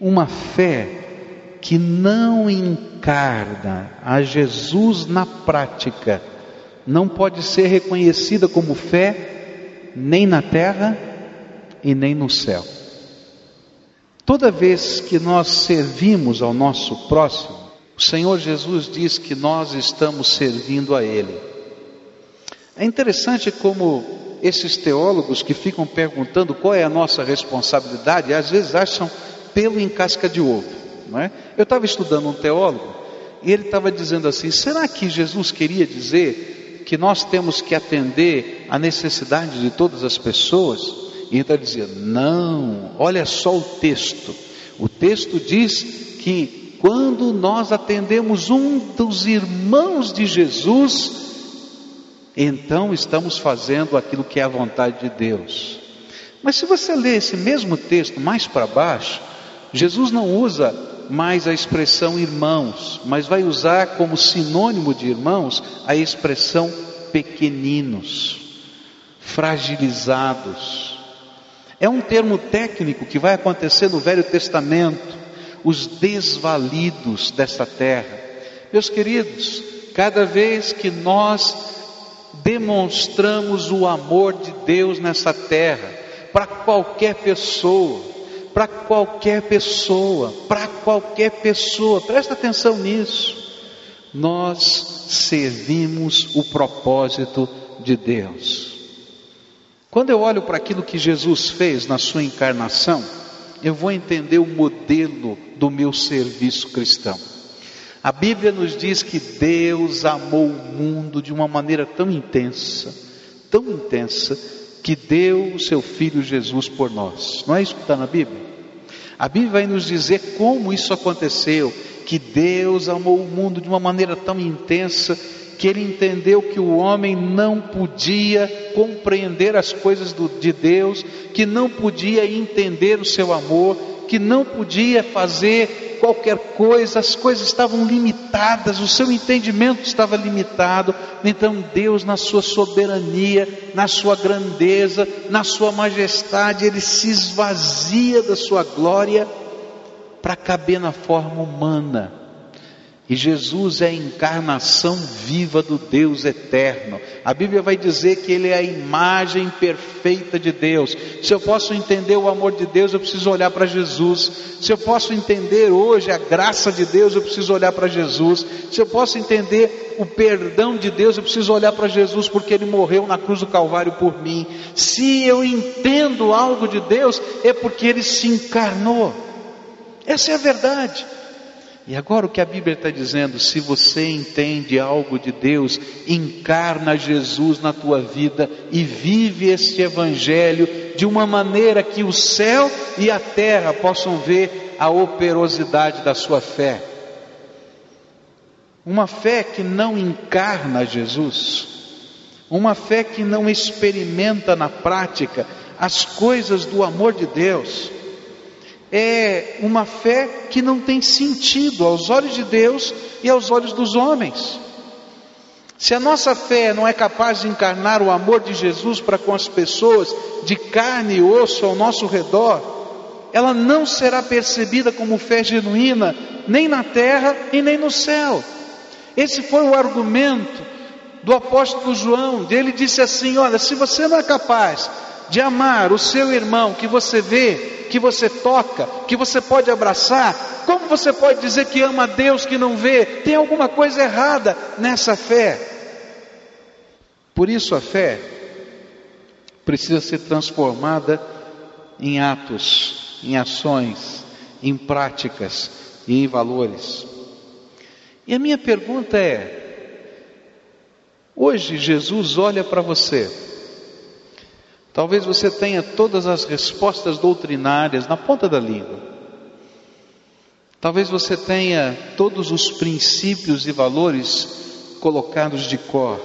Uma fé que não encarna a Jesus na prática não pode ser reconhecida como fé nem na terra e nem no céu. Toda vez que nós servimos ao nosso próximo, o Senhor Jesus diz que nós estamos servindo a Ele. É interessante como esses teólogos que ficam perguntando qual é a nossa responsabilidade, às vezes acham pelo em casca de ovo. Não é? Eu estava estudando um teólogo e ele estava dizendo assim: será que Jesus queria dizer que nós temos que atender a necessidade de todas as pessoas? E ele está dizendo: não, olha só o texto. O texto diz que quando nós atendemos um dos irmãos de Jesus, então estamos fazendo aquilo que é a vontade de Deus. Mas se você ler esse mesmo texto mais para baixo, Jesus não usa mais a expressão irmãos, mas vai usar como sinônimo de irmãos a expressão pequeninos, fragilizados. É um termo técnico que vai acontecer no Velho Testamento, os desvalidos desta terra. Meus queridos, cada vez que nós demonstramos o amor de Deus nessa terra, para qualquer pessoa, para qualquer pessoa, para qualquer pessoa, presta atenção nisso. Nós servimos o propósito de Deus. Quando eu olho para aquilo que Jesus fez na sua encarnação, eu vou entender o modelo do meu serviço cristão. A Bíblia nos diz que Deus amou o mundo de uma maneira tão intensa, tão intensa, que deu o seu Filho Jesus por nós. Não é isso que está na Bíblia? A Bíblia vai nos dizer como isso aconteceu, que Deus amou o mundo de uma maneira tão intensa que ele entendeu que o homem não podia compreender as coisas do, de Deus, que não podia entender o seu amor, que não podia fazer qualquer coisa, as coisas estavam limitadas, o seu entendimento estava limitado. Então Deus, na sua soberania, na sua grandeza, na sua majestade, ele se esvazia da sua glória para caber na forma humana e Jesus é a encarnação viva do Deus eterno. A Bíblia vai dizer que Ele é a imagem perfeita de Deus. Se eu posso entender o amor de Deus, eu preciso olhar para Jesus. Se eu posso entender hoje a graça de Deus, eu preciso olhar para Jesus. Se eu posso entender o perdão de Deus, eu preciso olhar para Jesus, porque Ele morreu na cruz do Calvário por mim. Se eu entendo algo de Deus, é porque Ele se encarnou. Essa é a verdade. E agora o que a Bíblia está dizendo, se você entende algo de Deus, encarna Jesus na tua vida e vive este Evangelho de uma maneira que o céu e a terra possam ver a operosidade da sua fé. Uma fé que não encarna Jesus, uma fé que não experimenta na prática as coisas do amor de Deus é uma fé que não tem sentido aos olhos de Deus e aos olhos dos homens. Se a nossa fé não é capaz de encarnar o amor de Jesus para com as pessoas de carne e osso ao nosso redor, ela não será percebida como fé genuína, nem na terra e nem no céu. Esse foi o argumento do apóstolo João. Ele disse assim: Olha, se você não é capaz de amar o seu irmão que você vê, que você toca, que você pode abraçar, como você pode dizer que ama a Deus que não vê? Tem alguma coisa errada nessa fé. Por isso a fé precisa ser transformada em atos, em ações, em práticas e em valores. E a minha pergunta é: hoje Jesus olha para você, Talvez você tenha todas as respostas doutrinárias na ponta da língua. Talvez você tenha todos os princípios e valores colocados de cor.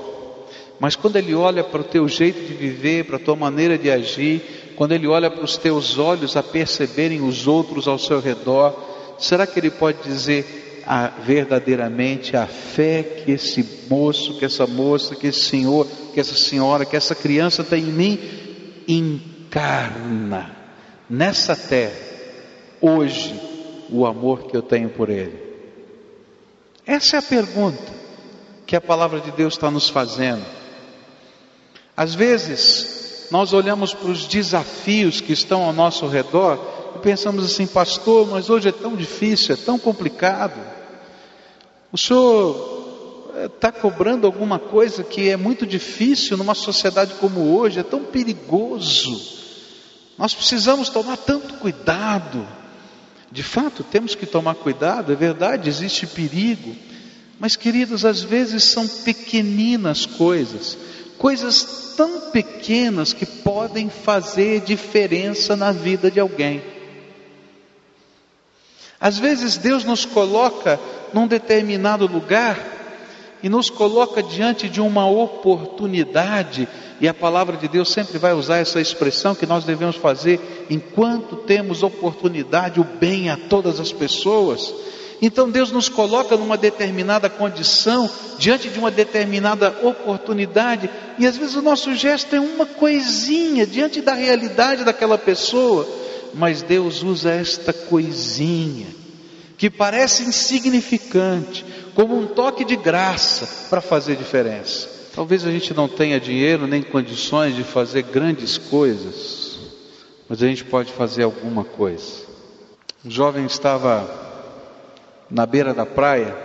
Mas quando ele olha para o teu jeito de viver, para a tua maneira de agir, quando ele olha para os teus olhos a perceberem os outros ao seu redor, será que ele pode dizer a, verdadeiramente a fé que esse moço, que essa moça, que esse senhor, que essa senhora, que essa criança tem em mim? Encarna nessa terra, hoje, o amor que eu tenho por Ele? Essa é a pergunta que a palavra de Deus está nos fazendo. Às vezes, nós olhamos para os desafios que estão ao nosso redor e pensamos assim, pastor, mas hoje é tão difícil, é tão complicado. O senhor está cobrando alguma coisa que é muito difícil numa sociedade como hoje, é tão perigoso. Nós precisamos tomar tanto cuidado. De fato, temos que tomar cuidado, é verdade, existe perigo. Mas, queridos, às vezes são pequeninas coisas, coisas tão pequenas que podem fazer diferença na vida de alguém. Às vezes Deus nos coloca num determinado lugar e nos coloca diante de uma oportunidade, e a palavra de Deus sempre vai usar essa expressão que nós devemos fazer enquanto temos oportunidade, o bem a todas as pessoas. Então Deus nos coloca numa determinada condição, diante de uma determinada oportunidade, e às vezes o nosso gesto é uma coisinha diante da realidade daquela pessoa, mas Deus usa esta coisinha, que parece insignificante, como um toque de graça para fazer diferença. Talvez a gente não tenha dinheiro nem condições de fazer grandes coisas, mas a gente pode fazer alguma coisa. Um jovem estava na beira da praia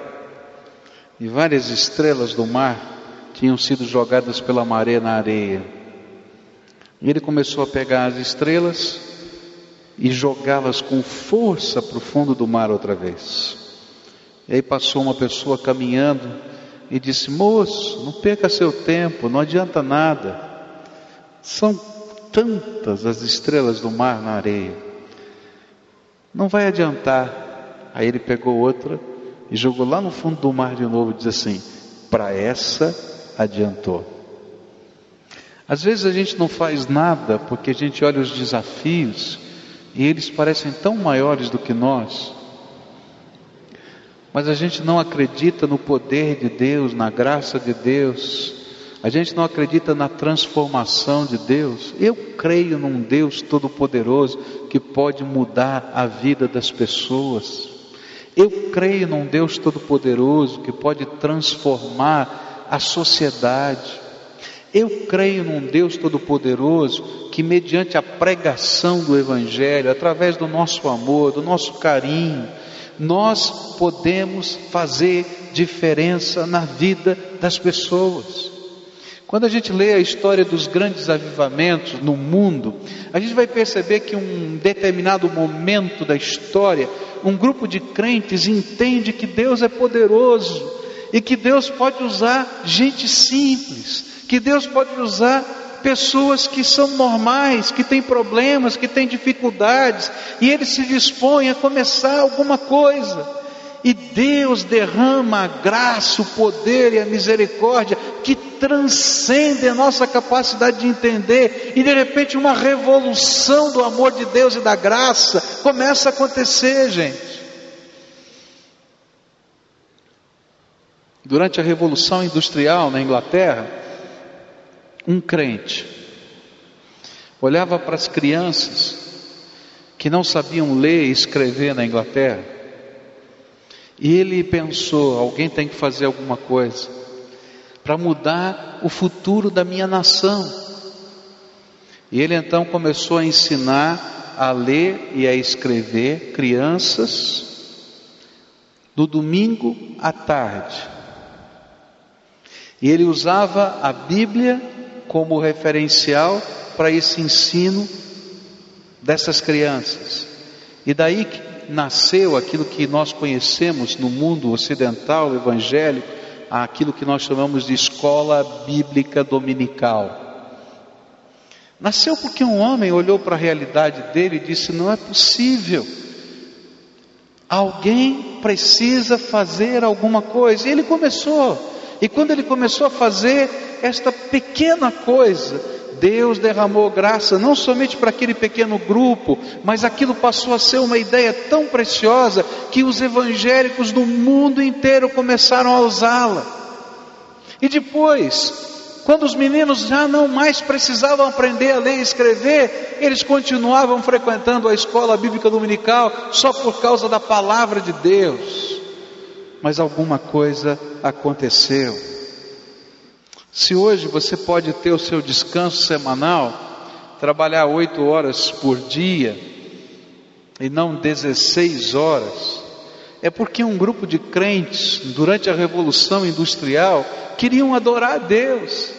e várias estrelas do mar tinham sido jogadas pela maré na areia. E ele começou a pegar as estrelas e jogá-las com força para o fundo do mar outra vez. E aí passou uma pessoa caminhando e disse: Moço, não perca seu tempo, não adianta nada. São tantas as estrelas do mar na areia. Não vai adiantar. Aí ele pegou outra e jogou lá no fundo do mar de novo e disse assim: para essa adiantou. Às vezes a gente não faz nada porque a gente olha os desafios e eles parecem tão maiores do que nós, mas a gente não acredita no poder de Deus, na graça de Deus, a gente não acredita na transformação de Deus. Eu creio num Deus todo-poderoso que pode mudar a vida das pessoas. Eu creio num Deus Todo-Poderoso que pode transformar a sociedade. Eu creio num Deus Todo-Poderoso que, mediante a pregação do Evangelho, através do nosso amor, do nosso carinho, nós podemos fazer diferença na vida das pessoas. Quando a gente lê a história dos grandes avivamentos no mundo, a gente vai perceber que um determinado momento da história, um grupo de crentes entende que Deus é poderoso e que Deus pode usar gente simples, que Deus pode usar pessoas que são normais, que têm problemas, que têm dificuldades, e eles se dispõem a começar alguma coisa. E Deus derrama a graça, o poder e a misericórdia que transcende a nossa capacidade de entender, e de repente uma revolução do amor de Deus e da graça começa a acontecer, gente. Durante a Revolução Industrial na Inglaterra, um crente olhava para as crianças que não sabiam ler e escrever na Inglaterra e ele pensou: alguém tem que fazer alguma coisa para mudar o futuro da minha nação. E ele então começou a ensinar a ler e a escrever crianças no domingo à tarde. E ele usava a Bíblia como referencial para esse ensino dessas crianças. E daí nasceu aquilo que nós conhecemos no mundo ocidental evangélico, aquilo que nós chamamos de escola bíblica dominical. Nasceu porque um homem olhou para a realidade dele e disse: Não é possível. Alguém precisa fazer alguma coisa. E ele começou. E quando ele começou a fazer esta pequena coisa, Deus derramou graça não somente para aquele pequeno grupo, mas aquilo passou a ser uma ideia tão preciosa que os evangélicos do mundo inteiro começaram a usá-la. E depois, Quando os meninos já não mais precisavam aprender a ler e escrever, eles continuavam frequentando a escola bíblica dominical só por causa da palavra de Deus. Mas alguma coisa aconteceu. Se hoje você pode ter o seu descanso semanal, trabalhar oito horas por dia e não 16 horas, é porque um grupo de crentes, durante a Revolução Industrial, queriam adorar a Deus.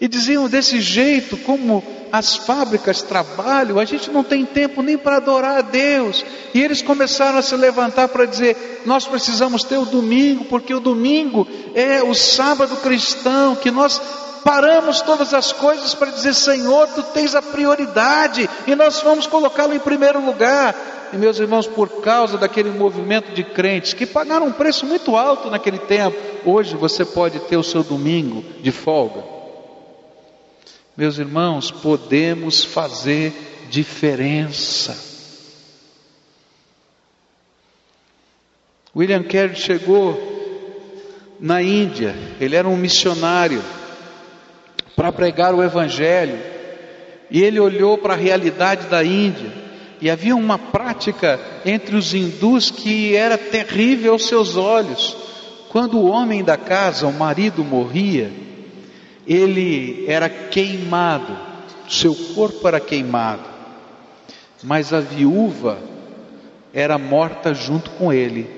E diziam desse jeito, como as fábricas trabalham, a gente não tem tempo nem para adorar a Deus. E eles começaram a se levantar para dizer: nós precisamos ter o domingo, porque o domingo é o sábado cristão, que nós paramos todas as coisas para dizer: Senhor, tu tens a prioridade e nós vamos colocá-lo em primeiro lugar. E meus irmãos, por causa daquele movimento de crentes que pagaram um preço muito alto naquele tempo, hoje você pode ter o seu domingo de folga. Meus irmãos, podemos fazer diferença. William Carey chegou na Índia, ele era um missionário para pregar o Evangelho, e ele olhou para a realidade da Índia, e havia uma prática entre os hindus que era terrível aos seus olhos. Quando o homem da casa, o marido, morria, ele era queimado, seu corpo era queimado, mas a viúva era morta junto com ele,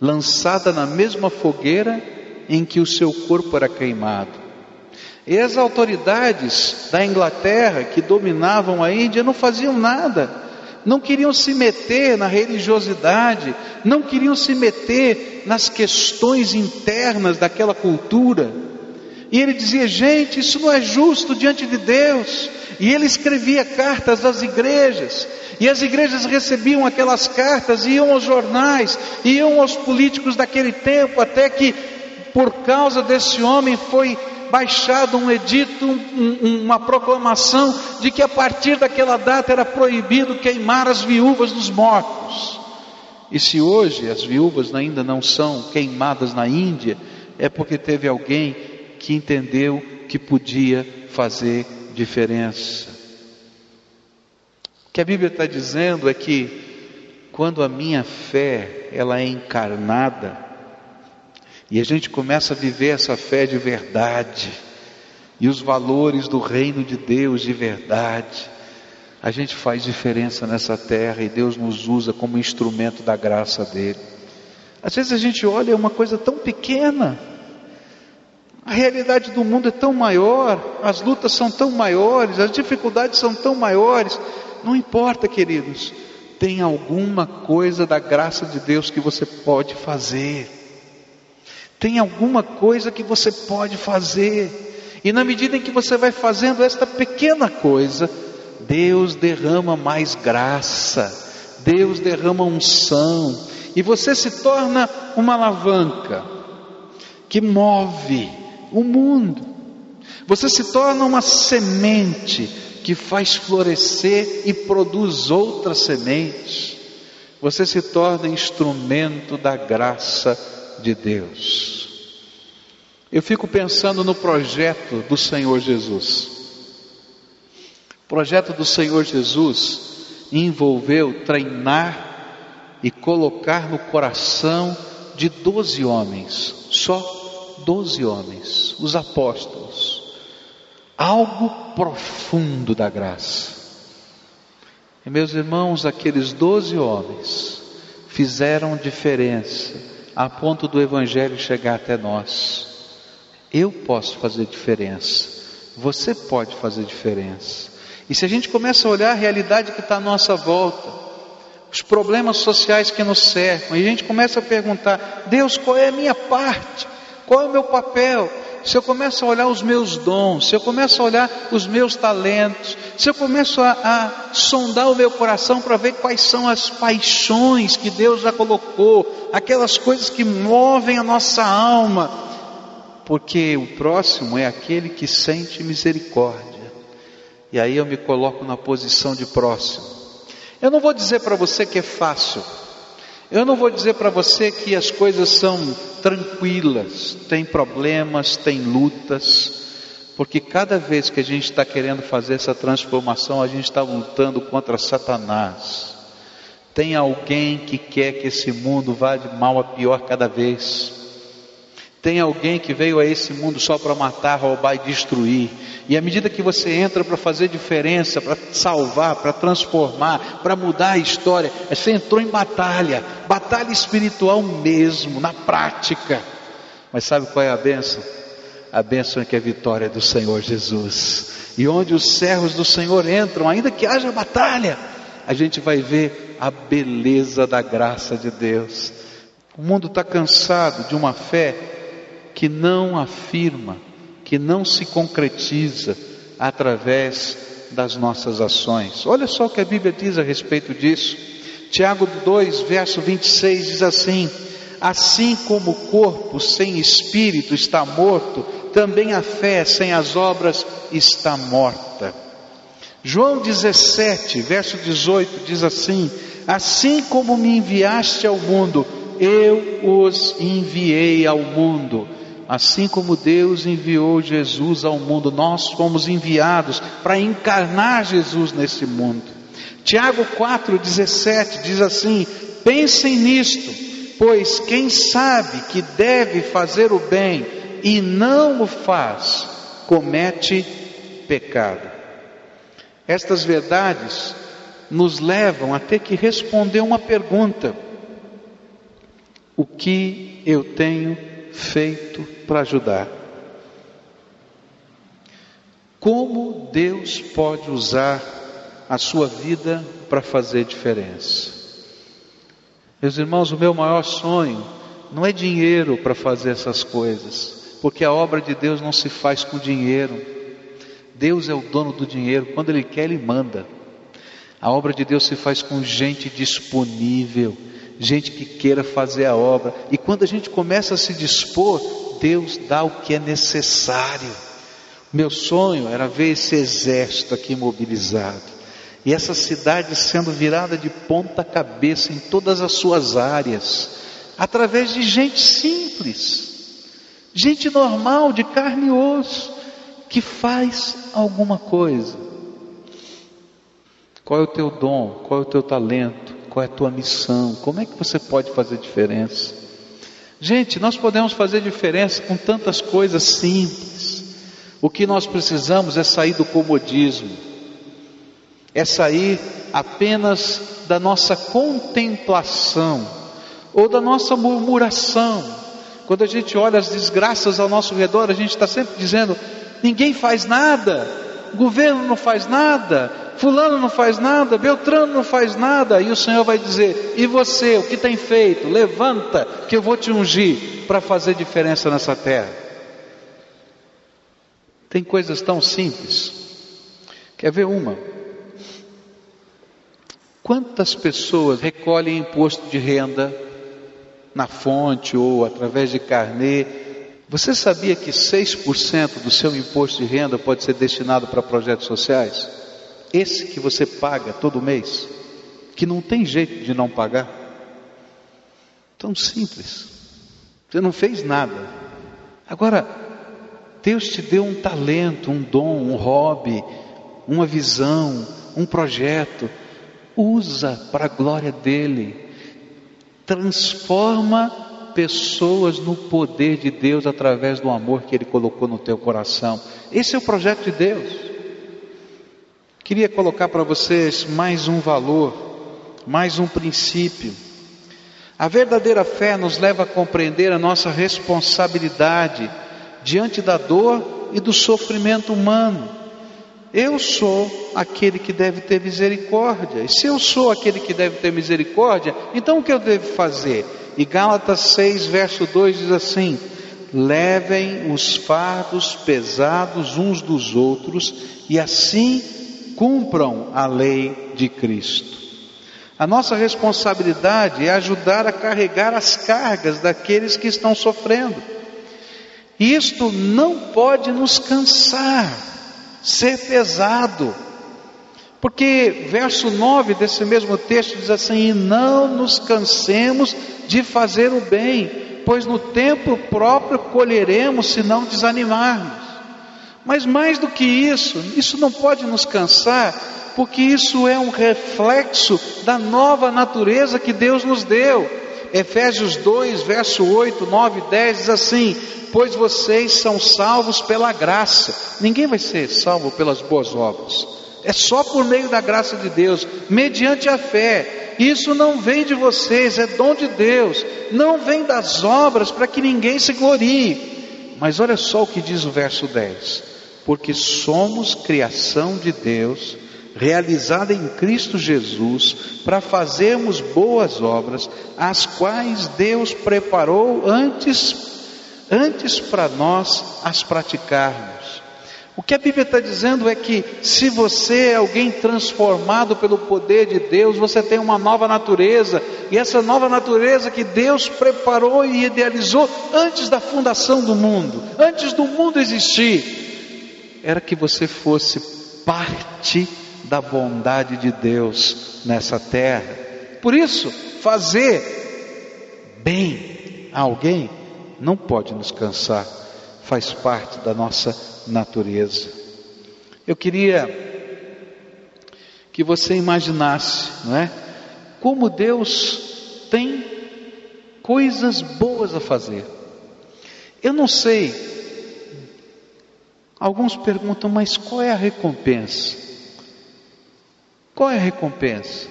lançada na mesma fogueira em que o seu corpo era queimado. E as autoridades da Inglaterra que dominavam a Índia não faziam nada, não queriam se meter na religiosidade, não queriam se meter nas questões internas daquela cultura. E ele dizia: gente, isso não é justo diante de Deus. E ele escrevia cartas às igrejas, e as igrejas recebiam aquelas cartas, iam aos jornais, iam aos políticos daquele tempo, até que, por causa desse homem, foi baixado um edito, um, uma proclamação de que a partir daquela data era proibido queimar as viúvas dos mortos. E se hoje as viúvas ainda não são queimadas na Índia, é porque teve alguém que entendeu que podia fazer diferença. O que a Bíblia está dizendo é que quando a minha fé ela é encarnada, e a gente começa a viver essa fé de verdade e os valores do reino de Deus de verdade. A gente faz diferença nessa terra e Deus nos usa como instrumento da graça dele. Às vezes a gente olha é uma coisa tão pequena. A realidade do mundo é tão maior, as lutas são tão maiores, as dificuldades são tão maiores. Não importa, queridos, tem alguma coisa da graça de Deus que você pode fazer. Tem alguma coisa que você pode fazer. E na medida em que você vai fazendo esta pequena coisa, Deus derrama mais graça, Deus derrama unção, e você se torna uma alavanca que move o mundo. Você se torna uma semente que faz florescer e produz outras sementes. Você se torna instrumento da graça de Deus. Eu fico pensando no projeto do Senhor Jesus. O projeto do Senhor Jesus envolveu treinar e colocar no coração de doze homens, só doze homens, os apóstolos, algo profundo da graça. E meus irmãos, aqueles doze homens fizeram diferença a ponto do Evangelho chegar até nós. Eu posso fazer diferença, você pode fazer diferença. E se a gente começa a olhar a realidade que está à nossa volta, os problemas sociais que nos cercam, e a gente começa a perguntar: Deus, qual é a minha parte? Qual é o meu papel? se eu começo a olhar os meus dons, se eu começo a olhar os meus talentos, se eu começo a, a sondar o meu coração para ver quais são as paixões que Deus já colocou, aquelas coisas que movem a nossa alma, porque o próximo é aquele que sente misericórdia. E aí eu me coloco na posição de próximo. Eu não vou dizer para você que é fácil. Eu não vou dizer para você que as coisas são tranquilas, tem problemas, tem lutas, porque cada vez que a gente está querendo fazer essa transformação, a gente está lutando contra Satanás. Tem alguém que quer que esse mundo vá de mal a pior cada vez. Tem alguém que veio a esse mundo só para matar, roubar e destruir. E à medida que você entra para fazer diferença, para salvar, para transformar, para mudar a história, você entrou em batalha, batalha espiritual mesmo, na prática. Mas sabe qual é a benção? A bênção é que é a vitória do Senhor Jesus. E onde os servos do Senhor entram, ainda que haja batalha, a gente vai ver a beleza da graça de Deus. O mundo está cansado de uma fé que não afirma, que não se concretiza através das nossas ações. Olha só o que a Bíblia diz a respeito disso. Tiago 2, verso 26 diz assim: Assim como o corpo sem espírito está morto, também a fé sem as obras está morta. João 17, verso 18 diz assim: Assim como me enviaste ao mundo, eu os enviei ao mundo. Assim como Deus enviou Jesus ao mundo, nós fomos enviados para encarnar Jesus nesse mundo. Tiago 4,17 diz assim: Pensem nisto, pois quem sabe que deve fazer o bem e não o faz, comete pecado. Estas verdades nos levam a ter que responder uma pergunta: O que eu tenho feito para ajudar? Como Deus pode usar a sua vida para fazer diferença? Meus irmãos, o meu maior sonho não é dinheiro para fazer essas coisas porque a obra de Deus não se faz com dinheiro. Deus é o dono do dinheiro, quando Ele quer, Ele manda. A obra de Deus se faz com gente disponível, gente que queira fazer a obra. E quando a gente começa a se dispor, Deus dá o que é necessário. Meu sonho era ver esse exército aqui mobilizado. E essa cidade sendo virada de ponta cabeça em todas as suas áreas, através de gente simples, Gente normal, de carne e osso, que faz alguma coisa. Qual é o teu dom? Qual é o teu talento? Qual é a tua missão? Como é que você pode fazer diferença? Gente, nós podemos fazer diferença com tantas coisas simples. O que nós precisamos é sair do comodismo, é sair apenas da nossa contemplação ou da nossa murmuração quando a gente olha as desgraças ao nosso redor, a gente está sempre dizendo: ninguém faz nada, o governo não faz nada, Fulano não faz nada, Beltrano não faz nada, e o Senhor vai dizer: e você, o que tem feito? Levanta, que eu vou te ungir para fazer diferença nessa terra. Tem coisas tão simples. Quer ver uma? Quantas pessoas recolhem imposto de renda na fonte ou através de carnê. Você sabia que 6% do seu imposto de renda pode ser destinado para projetos sociais? Esse que você paga todo mês, que não tem jeito de não pagar. Tão simples. Você não fez nada. Agora, Deus te deu um talento, um dom, um hobby, uma visão, um projeto. Usa para a glória dele transforma pessoas no poder de Deus através do amor que Ele colocou no teu coração. Esse é o projeto de Deus. Queria colocar para vocês mais um valor, mais um princípio. A verdadeira fé nos leva a compreender a nossa responsabilidade diante da dor e do sofrimento humano. Eu sou aquele que deve ter misericórdia. E se eu sou aquele que deve ter misericórdia, então o que eu devo fazer? E Gálatas 6, verso 2 diz assim: Levem os fardos pesados uns dos outros e assim cumpram a lei de Cristo. A nossa responsabilidade é ajudar a carregar as cargas daqueles que estão sofrendo. Isto não pode nos cansar ser pesado, Porque verso 9 desse mesmo texto diz assim: E não nos cansemos de fazer o bem, pois no tempo próprio colheremos se não desanimarmos. Mas mais do que isso, isso não pode nos cansar, porque isso é um reflexo da nova natureza que Deus nos deu. Efésios 2, verso 8, 9 e 10 diz assim: Pois vocês são salvos pela graça. Ninguém vai ser salvo pelas boas obras. É só por meio da graça de Deus, mediante a fé. Isso não vem de vocês, é dom de Deus. Não vem das obras para que ninguém se glorie. Mas olha só o que diz o verso 10: Porque somos criação de Deus realizada em Cristo Jesus, para fazermos boas obras, as quais Deus preparou antes, antes para nós as praticarmos. O que a Bíblia está dizendo é que se você é alguém transformado pelo poder de Deus, você tem uma nova natureza, e essa nova natureza que Deus preparou e idealizou antes da fundação do mundo, antes do mundo existir, era que você fosse parte da bondade de Deus nessa terra. Por isso, fazer bem a alguém não pode nos cansar, faz parte da nossa natureza. Eu queria que você imaginasse, não é? Como Deus tem coisas boas a fazer. Eu não sei. Alguns perguntam, mas qual é a recompensa? Qual é a recompensa?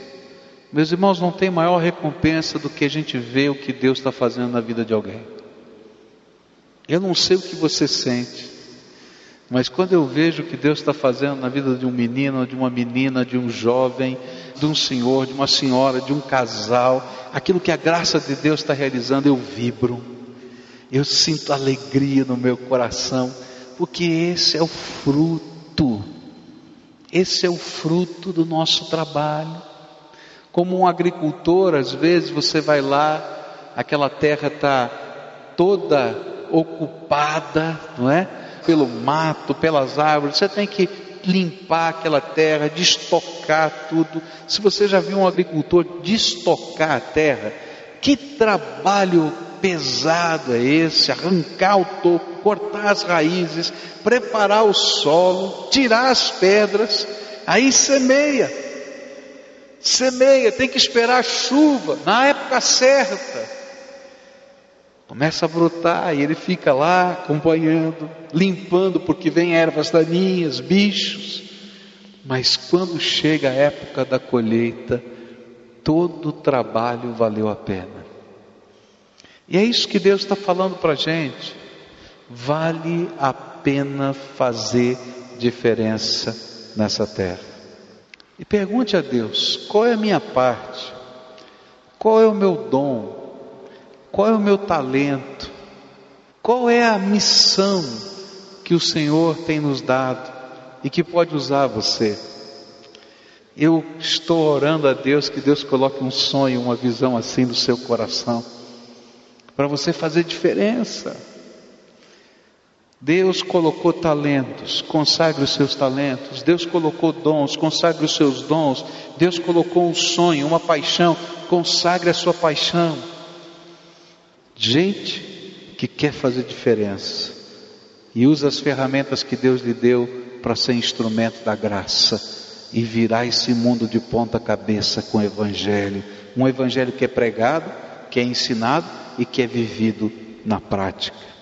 Meus irmãos, não tem maior recompensa do que a gente ver o que Deus está fazendo na vida de alguém. Eu não sei o que você sente, mas quando eu vejo o que Deus está fazendo na vida de um menino, de uma menina, de um jovem, de um senhor, de uma senhora, de um casal, aquilo que a graça de Deus está realizando, eu vibro, eu sinto alegria no meu coração, porque esse é o fruto esse é o fruto do nosso trabalho. Como um agricultor, às vezes você vai lá, aquela terra está toda ocupada, não é? Pelo mato, pelas árvores, você tem que limpar aquela terra, destocar tudo. Se você já viu um agricultor destocar a terra, que trabalho pesado é esse? Arrancar o toco, cortar as raízes, preparar o solo, tirar as pedras, aí semeia. Semeia, tem que esperar a chuva, na época certa. Começa a brotar e ele fica lá acompanhando, limpando, porque vem ervas daninhas, bichos. Mas quando chega a época da colheita, todo o trabalho valeu a pena. E é isso que Deus está falando para a gente. Vale a pena fazer diferença nessa terra. E pergunte a Deus: qual é a minha parte? Qual é o meu dom? Qual é o meu talento? Qual é a missão que o Senhor tem nos dado e que pode usar você? Eu estou orando a Deus que Deus coloque um sonho, uma visão assim no seu coração, para você fazer diferença. Deus colocou talentos, consagre os seus talentos. Deus colocou dons, consagre os seus dons. Deus colocou um sonho, uma paixão, consagre a sua paixão. Gente que quer fazer diferença e usa as ferramentas que Deus lhe deu para ser instrumento da graça e virar esse mundo de ponta cabeça com o Evangelho. Um Evangelho que é pregado, que é ensinado e que é vivido na prática.